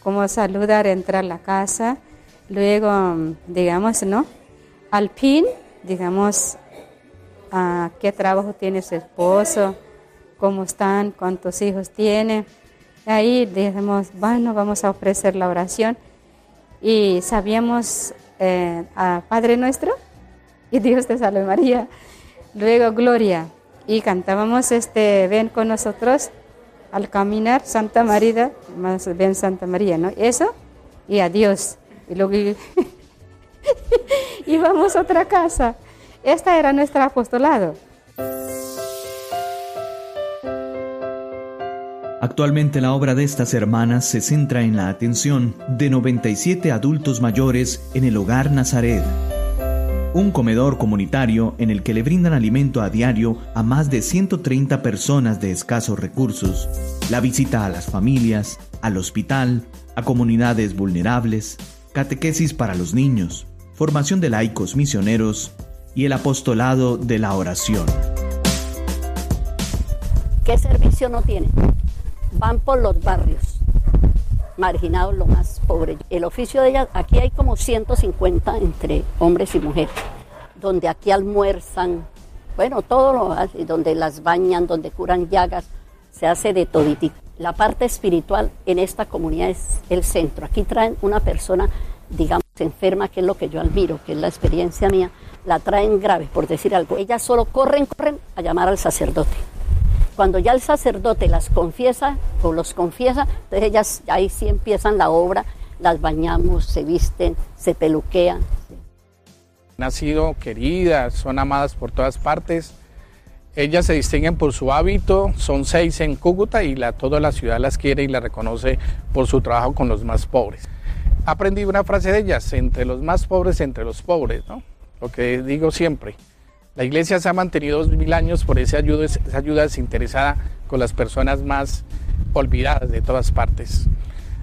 Como saludar, entrar a la casa, luego, digamos, ¿no? Al fin, digamos, qué trabajo tiene su esposo, cómo están, cuántos hijos tiene. Ahí dijimos, bueno, vamos a ofrecer la oración. Y sabíamos eh, a Padre Nuestro y Dios te salve María. Luego Gloria. Y cantábamos este Ven con nosotros al caminar Santa María, más ven Santa María, ¿no? Eso y adiós. Y luego íbamos a otra casa. Esta era nuestro apostolado. Actualmente la obra de estas hermanas se centra en la atención de 97 adultos mayores en el hogar Nazaret, un comedor comunitario en el que le brindan alimento a diario a más de 130 personas de escasos recursos, la visita a las familias, al hospital, a comunidades vulnerables, catequesis para los niños, formación de laicos misioneros y el apostolado de la oración. ¿Qué servicio no tiene? Van por los barrios marginados, lo más pobre. El oficio de ellas, aquí hay como 150 entre hombres y mujeres, donde aquí almuerzan, bueno, todo lo hace, donde las bañan, donde curan llagas, se hace de toditito. La parte espiritual en esta comunidad es el centro. Aquí traen una persona, digamos, enferma, que es lo que yo admiro, que es la experiencia mía, la traen grave, por decir algo. Ellas solo corren, corren a llamar al sacerdote cuando ya el sacerdote las confiesa o los confiesa, entonces ellas ahí sí empiezan la obra, las bañamos, se visten, se peluquean. Han sido queridas, son amadas por todas partes. Ellas se distinguen por su hábito, son seis en Cúcuta y la, toda la ciudad las quiere y las reconoce por su trabajo con los más pobres. Aprendí una frase de ellas, entre los más pobres, entre los pobres, ¿no? Lo que digo siempre. La iglesia se ha mantenido dos mil años por esa ayuda, ayuda desinteresada con las personas más olvidadas de todas partes.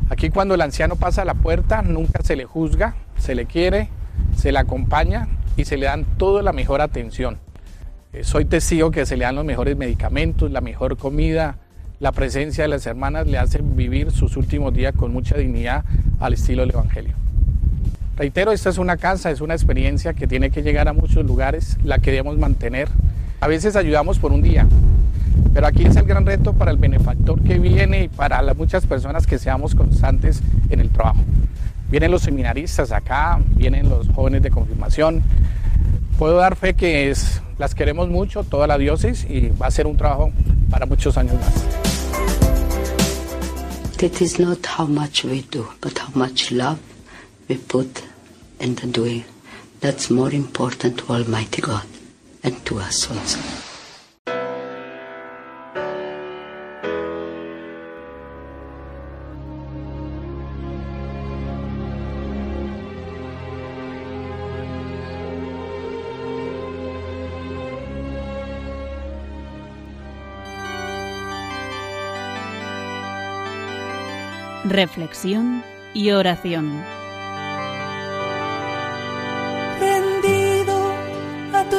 Aquí cuando el anciano pasa a la puerta nunca se le juzga, se le quiere, se le acompaña y se le dan toda la mejor atención. Eh, soy testigo que se le dan los mejores medicamentos, la mejor comida, la presencia de las hermanas le hace vivir sus últimos días con mucha dignidad al estilo del Evangelio. Reitero, esta es una casa, es una experiencia que tiene que llegar a muchos lugares, la queremos mantener. A veces ayudamos por un día, pero aquí es el gran reto para el benefactor que viene y para las muchas personas que seamos constantes en el trabajo. Vienen los seminaristas acá, vienen los jóvenes de confirmación. Puedo dar fe que las queremos mucho, toda la diócesis, y va a ser un trabajo para muchos años más. It is not how much we do, but how much we put in the doing. That's more important to Almighty God and to us also. Reflexión y oración.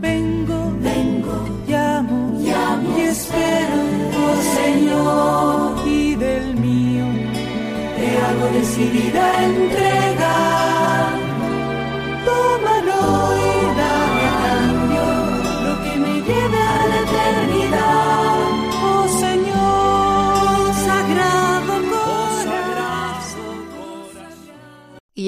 Vengo, vengo, llamo, llamo. y espero, oh Señor, y del mío. Te hago decidida entre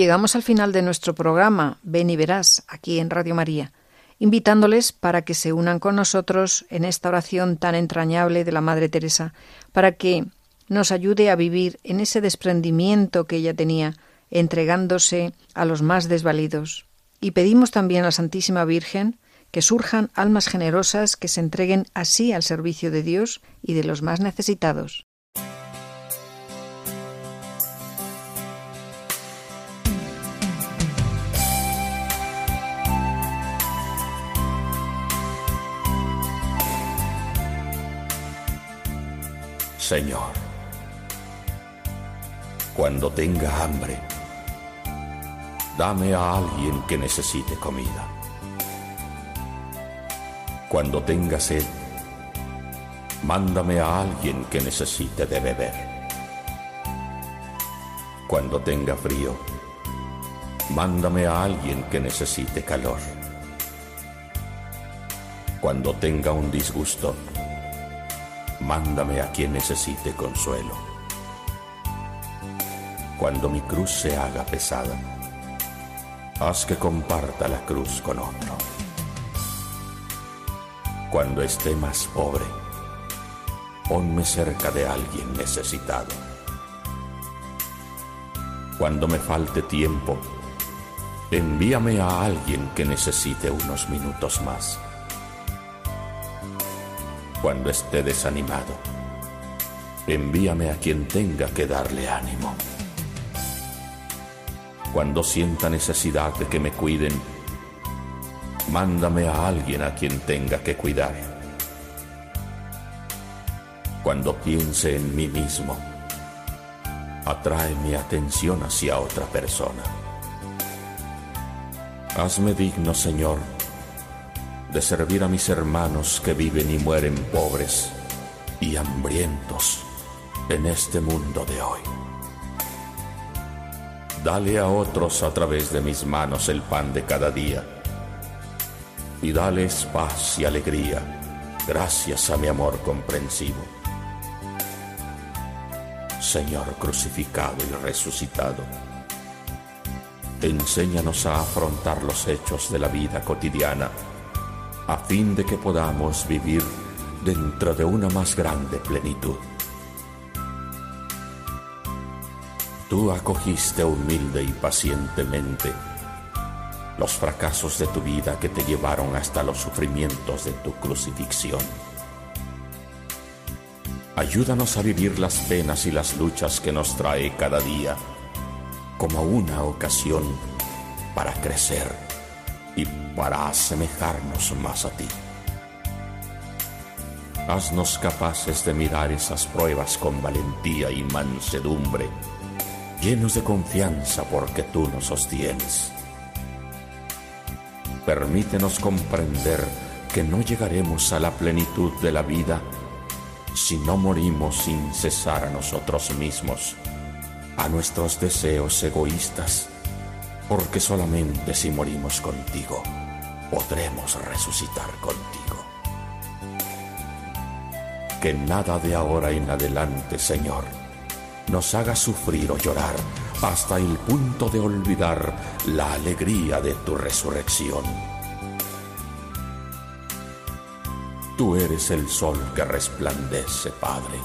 llegamos al final de nuestro programa, Ven y Verás, aquí en Radio María, invitándoles para que se unan con nosotros en esta oración tan entrañable de la Madre Teresa, para que nos ayude a vivir en ese desprendimiento que ella tenía, entregándose a los más desvalidos. Y pedimos también a la Santísima Virgen que surjan almas generosas que se entreguen así al servicio de Dios y de los más necesitados. Señor, cuando tenga hambre, dame a alguien que necesite comida. Cuando tenga sed, mándame a alguien que necesite de beber. Cuando tenga frío, mándame a alguien que necesite calor. Cuando tenga un disgusto, mándame a quien necesite consuelo. Cuando mi cruz se haga pesada, haz que comparta la cruz con otro. Cuando esté más pobre, ponme cerca de alguien necesitado. Cuando me falte tiempo, envíame a alguien que necesite unos minutos más cuando esté desanimado. Envíame a quien tenga que darle ánimo. Cuando sienta necesidad de que me cuiden, mándame a alguien a quien tenga que cuidar. Cuando piense en mí mismo, atrae mi atención hacia otra persona. Hazme digno, Señor, de servir a mis hermanos que viven y mueren pobres y hambrientos en este mundo de hoy. Dale a otros a través de mis manos el pan de cada día y dales paz y alegría gracias a mi amor comprensivo. Señor crucificado y resucitado, enséñanos a afrontar los hechos de la vida cotidiana a fin de que podamos vivir dentro de una más grande plenitud. Tú acogiste humilde y pacientemente los fracasos de tu vida que te llevaron hasta los sufrimientos de tu crucifixión. Ayúdanos a vivir las penas y las luchas que nos trae cada día como una ocasión para crecer y para asemejarnos más a ti. Haznos capaces de mirar esas pruebas con valentía y mansedumbre, llenos de confianza porque tú nos sostienes. Permítenos comprender que no llegaremos a la plenitud de la vida si no morimos sin cesar a nosotros mismos, a nuestros deseos egoístas porque solamente si morimos contigo podremos resucitar contigo. Que nada de ahora en adelante, Señor, nos haga sufrir o llorar hasta el punto de olvidar la alegría de tu resurrección. Tú eres el sol que resplandece, Padre.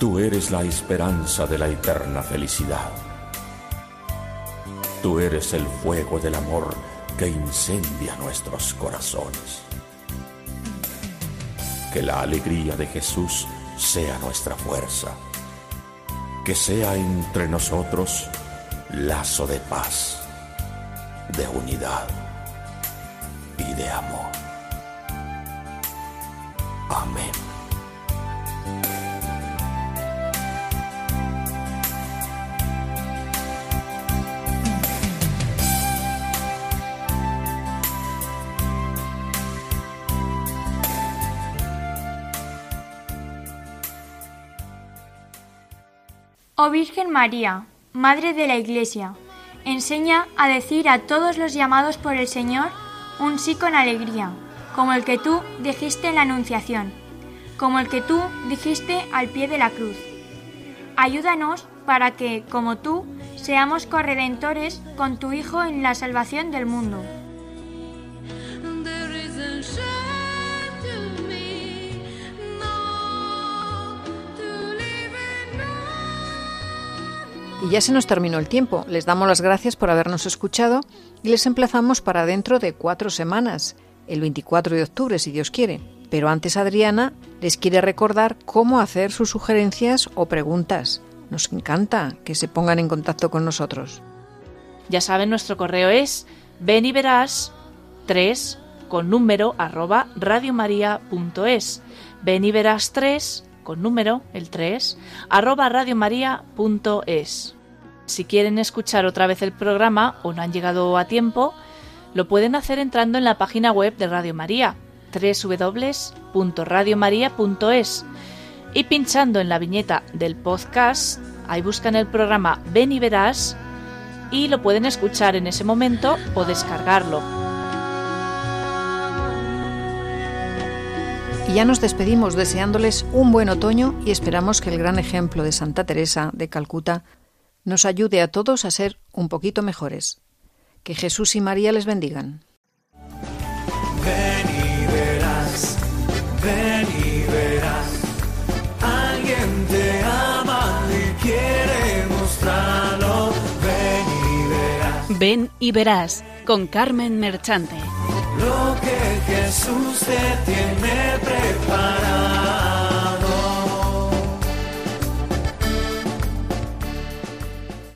Tú eres la esperanza de la eterna felicidad. Tú eres el fuego del amor que incendia nuestros corazones. Que la alegría de Jesús sea nuestra fuerza. Que sea entre nosotros lazo de paz, de unidad y de amor. Amén. Oh Virgen María, Madre de la Iglesia, enseña a decir a todos los llamados por el Señor un sí con alegría, como el que tú dijiste en la Anunciación, como el que tú dijiste al pie de la cruz. Ayúdanos para que, como tú, seamos corredentores con tu Hijo en la salvación del mundo. Y ya se nos terminó el tiempo. Les damos las gracias por habernos escuchado y les emplazamos para dentro de cuatro semanas, el 24 de octubre, si Dios quiere. Pero antes Adriana les quiere recordar cómo hacer sus sugerencias o preguntas. Nos encanta que se pongan en contacto con nosotros. Ya saben, nuestro correo es ven y verás 3 con número arroba radiomaria.es. Ven y verás 3 con número, el 3, arroba radiomaria.es. Si quieren escuchar otra vez el programa o no han llegado a tiempo, lo pueden hacer entrando en la página web de Radio María, www.radiomaria.es, y pinchando en la viñeta del podcast, ahí buscan el programa Ven y Verás y lo pueden escuchar en ese momento o descargarlo. Y ya nos despedimos deseándoles un buen otoño y esperamos que el gran ejemplo de Santa Teresa de Calcuta nos ayude a todos a ser un poquito mejores. Que Jesús y María les bendigan. Ven y verás, ven y verás, alguien te ama y quiere mostrarlo. Ven y verás Ven y verás con Carmen Merchante. lo que Jesús te tiene preparado.